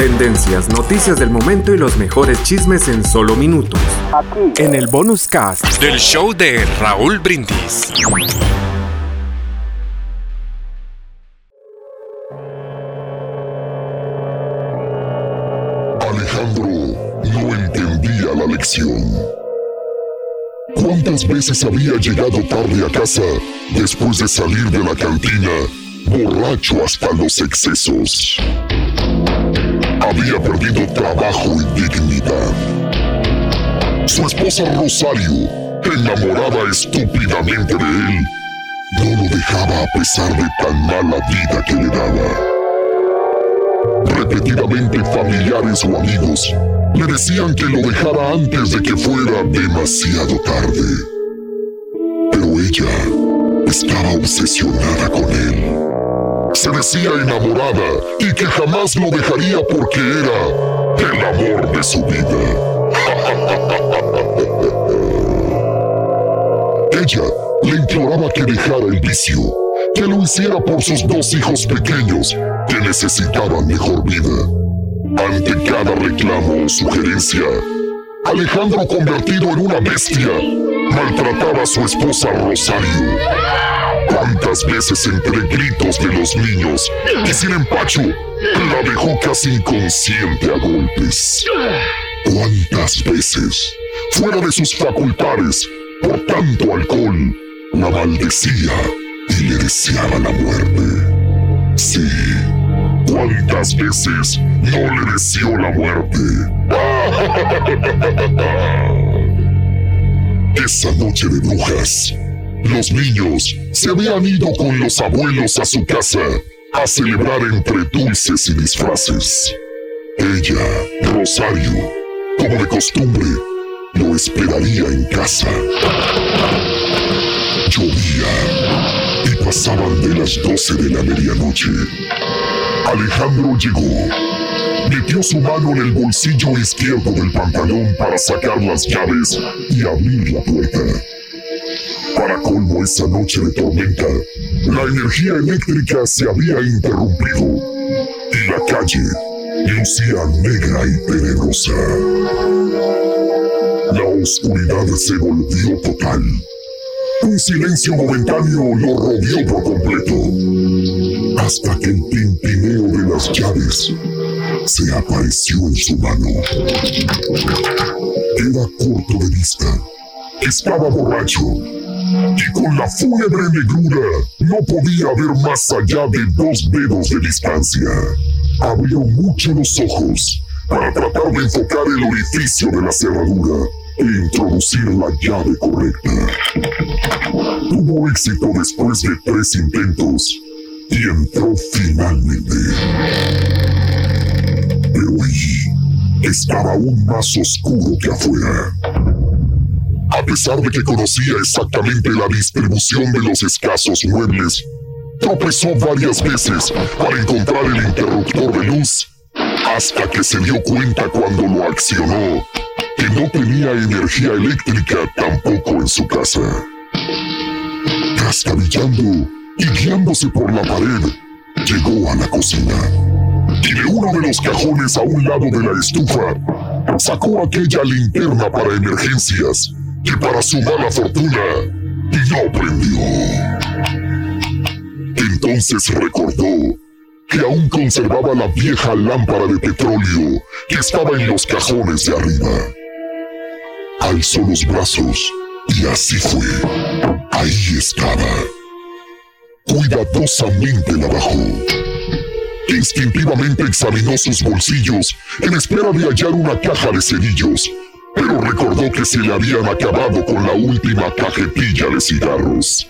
Tendencias, noticias del momento y los mejores chismes en solo minutos. En el bonus cast del show de Raúl Brindis. Alejandro no entendía la lección. ¿Cuántas veces había llegado tarde a casa después de salir de la cantina, borracho hasta los excesos? Había perdido trabajo y dignidad. Su esposa Rosario, enamorada estúpidamente de él, no lo dejaba a pesar de tan mala vida que le daba. Repetidamente familiares o amigos le decían que lo dejara antes de que fuera demasiado tarde. Pero ella estaba obsesionada con él se decía enamorada y que jamás lo dejaría porque era el amor de su vida. Ella le imploraba que dejara el vicio, que lo hiciera por sus dos hijos pequeños que necesitaban mejor vida. Ante cada reclamo o sugerencia, Alejandro convertido en una bestia, maltrataba a su esposa Rosario ¿Cuántas veces entre gritos de los niños y sin empacho la dejó casi inconsciente a golpes? ¿Cuántas veces, fuera de sus facultades, por tanto alcohol, la maldecía y le deseaba la muerte? Sí, ¿cuántas veces no le deseó la muerte? Esa noche de brujas, los niños se habían ido con los abuelos a su casa a celebrar entre dulces y disfraces. Ella, Rosario, como de costumbre, lo esperaría en casa. Llovía y pasaban de las doce de la medianoche. Alejandro llegó. Metió su mano en el bolsillo izquierdo del pantalón para sacar las llaves y abrir la puerta. Para colmo esa noche de tormenta, la energía eléctrica se había interrumpido y la calle lucía negra y tenebrosa. La oscuridad se volvió total. Un silencio momentáneo lo rodeó por completo, hasta que el tintineo de las llaves se apareció en su mano. Era corto de vista. Estaba borracho y con la fúnebre negrura no podía ver más allá de dos dedos de distancia. Abrió mucho los ojos para tratar de enfocar el orificio de la cerradura e introducir la llave correcta. Tuvo éxito después de tres intentos y entró finalmente. Pero allí estaba aún más oscuro que afuera. Pesar de que conocía exactamente la distribución de los escasos muebles, tropezó varias veces para encontrar el interruptor de luz, hasta que se dio cuenta cuando lo accionó que no tenía energía eléctrica tampoco en su casa. Trastabillando y guiándose por la pared, llegó a la cocina. Y de uno de los cajones a un lado de la estufa, sacó aquella linterna para emergencias que para su mala fortuna no prendió. Entonces recordó que aún conservaba la vieja lámpara de petróleo que estaba en los cajones de arriba. Alzó los brazos y así fue. Ahí estaba. Cuidadosamente la bajó. Instintivamente examinó sus bolsillos en espera de hallar una caja de cerillos, pero recordó que se le habían acabado con la última cajetilla de cigarros.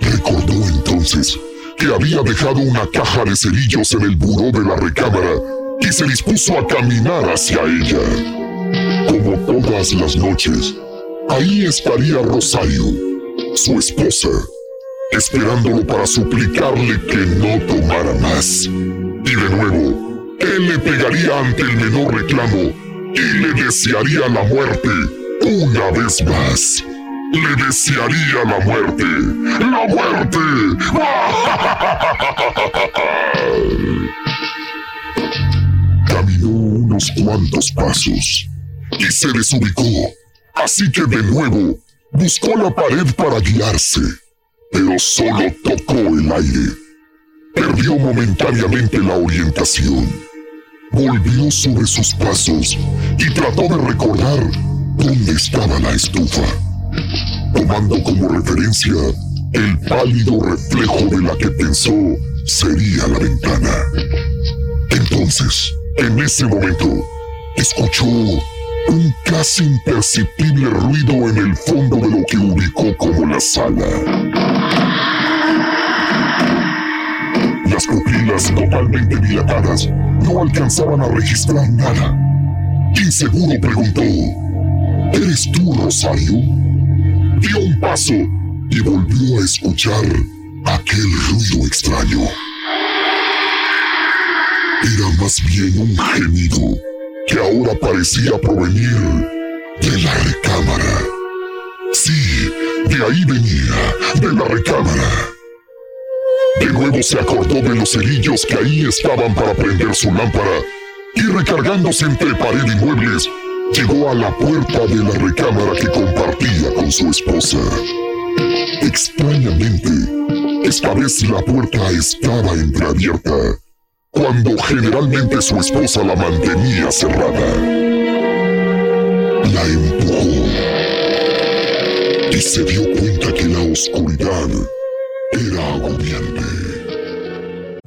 Recordó entonces que había dejado una caja de cerillos en el buró de la recámara y se dispuso a caminar hacia ella. Como todas las noches, ahí estaría Rosario, su esposa, esperándolo para suplicarle que no tomara más. Y de nuevo, él le pegaría ante el menor reclamo y le desearía la muerte una vez más. Le desearía la muerte. ¡La muerte! Caminó unos cuantos pasos y se desubicó. Así que de nuevo buscó la pared para guiarse, pero solo tocó el aire. Perdió momentáneamente la orientación. Volvió sobre sus pasos y trató de recordar dónde estaba la estufa tomando como referencia el pálido reflejo de la que pensó sería la ventana. Entonces, en ese momento, escuchó un casi imperceptible ruido en el fondo de lo que ubicó como la sala. Las pupilas totalmente dilatadas no alcanzaban a registrar nada. Inseguro preguntó, ¿Eres tú, Rosario? dio un paso y volvió a escuchar aquel ruido extraño. Era más bien un gemido que ahora parecía provenir de la recámara. Sí, de ahí venía, de la recámara. De nuevo se acordó de los cerillos que ahí estaban para prender su lámpara y recargándose entre pared y muebles, llegó a la puerta de la recámara que compartía con su esposa. Extrañamente, esta vez la puerta estaba entreabierta, cuando generalmente su esposa la mantenía cerrada. La empujó y se dio cuenta que la oscuridad era agobiante.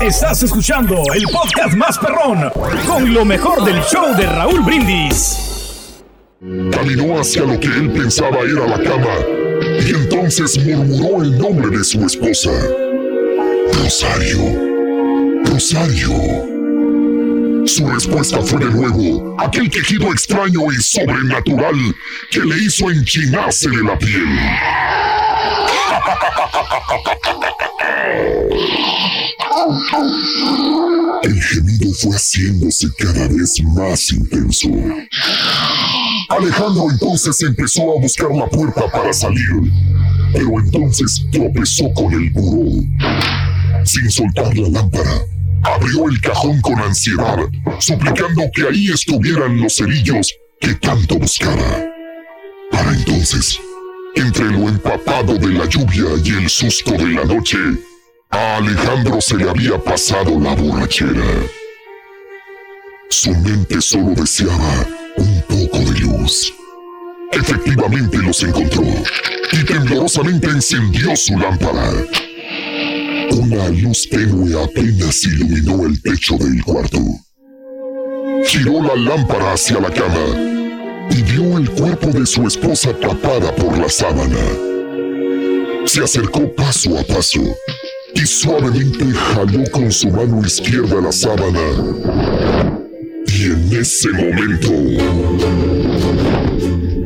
Estás escuchando el podcast más perrón con lo mejor del show de Raúl Brindis. Caminó hacia lo que él pensaba era la cama y entonces murmuró el nombre de su esposa. Rosario. Rosario. Su respuesta fue de nuevo aquel quejido extraño y sobrenatural que le hizo enchinarse de la piel. El gemido fue haciéndose cada vez más intenso. Alejandro entonces empezó a buscar la puerta para salir, pero entonces tropezó con el buró. Sin soltar la lámpara, abrió el cajón con ansiedad, suplicando que ahí estuvieran los cerillos que tanto buscaba. Para entonces, entre lo empapado de la lluvia y el susto de la noche, a Alejandro se le había pasado la borrachera. Su mente solo deseaba un poco de luz. Efectivamente los encontró y temblorosamente encendió su lámpara. Una luz tenue apenas iluminó el techo del cuarto. Giró la lámpara hacia la cama y vio el cuerpo de su esposa tapada por la sábana. Se acercó paso a paso y suavemente jaló con su mano izquierda la sábana. Y en ese momento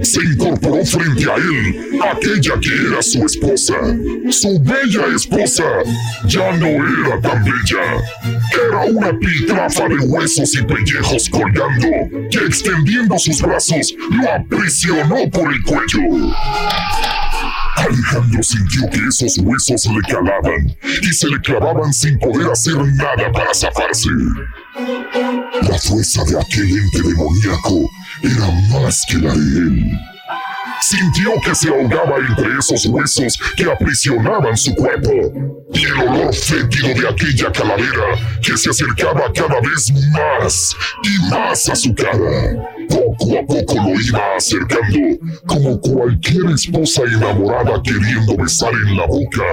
se incorporó frente a él aquella que era su esposa. Su bella esposa ya no era tan bella. Era una piltrafa de huesos y pellejos colgando que extendiendo sus brazos lo aprisionó por el cuello. Alejandro sintió que esos huesos le calaban y se le clavaban sin poder hacer nada para zafarse. La fuerza de aquel ente demoníaco era más que la de él. Sintió que se ahogaba entre esos huesos que aprisionaban su cuerpo y el olor fétido de aquella calavera que se acercaba cada vez más y más a su cara. Poco a poco lo iba acercando como cualquier esposa enamorada queriendo besar en la boca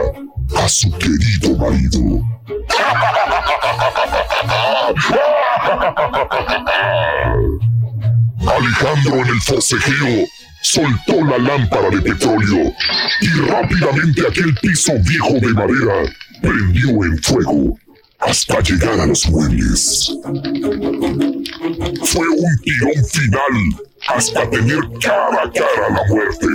a su querido marido. Alejandro en el forcejeo soltó la lámpara de petróleo y rápidamente aquel piso viejo de madera prendió en fuego hasta llegar a los muebles. Fue un tirón final hasta tener cara a cara la muerte.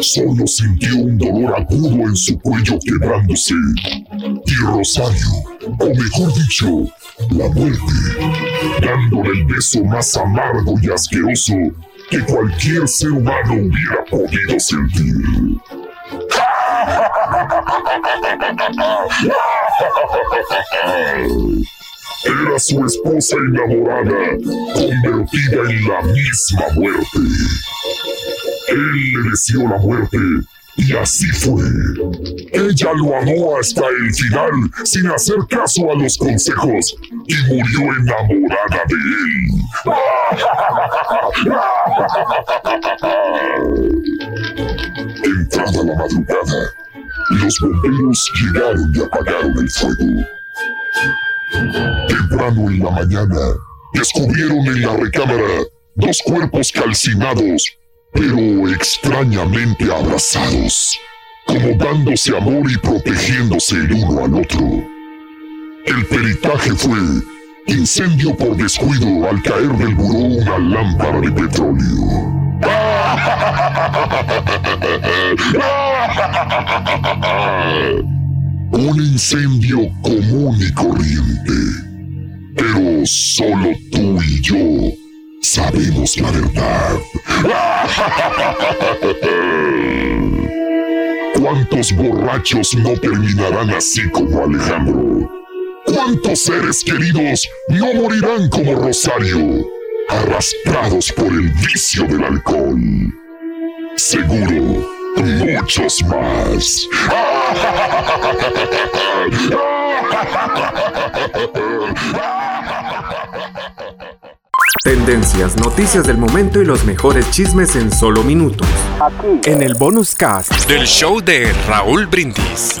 Solo sintió un dolor agudo en su cuello quebrándose. Y Rosario, o mejor dicho, la muerte, dándole el beso más amargo y asqueroso que cualquier ser humano hubiera podido sentir. Era su esposa enamorada, convertida en la misma muerte. Él le deseó la muerte y así fue. Ella lo amó hasta el final sin hacer caso a los consejos y murió enamorada de él. Entrada la madrugada, los bomberos llegaron y apagaron el fuego. Temprano en la mañana, descubrieron en la recámara dos cuerpos calcinados pero extrañamente abrazados, como dándose amor y protegiéndose el uno al otro. El peritaje fue incendio por descuido al caer del buró una lámpara de petróleo. Un incendio común y corriente. Pero solo tú y yo sabemos la verdad. ¿Cuántos borrachos no terminarán así como Alejandro? ¿Cuántos seres queridos no morirán como Rosario, arrastrados por el vicio del alcohol? Seguro, muchos más. Tendencias, noticias del momento y los mejores chismes en solo minutos. Aquí. En el bonus cast del show de Raúl Brindis.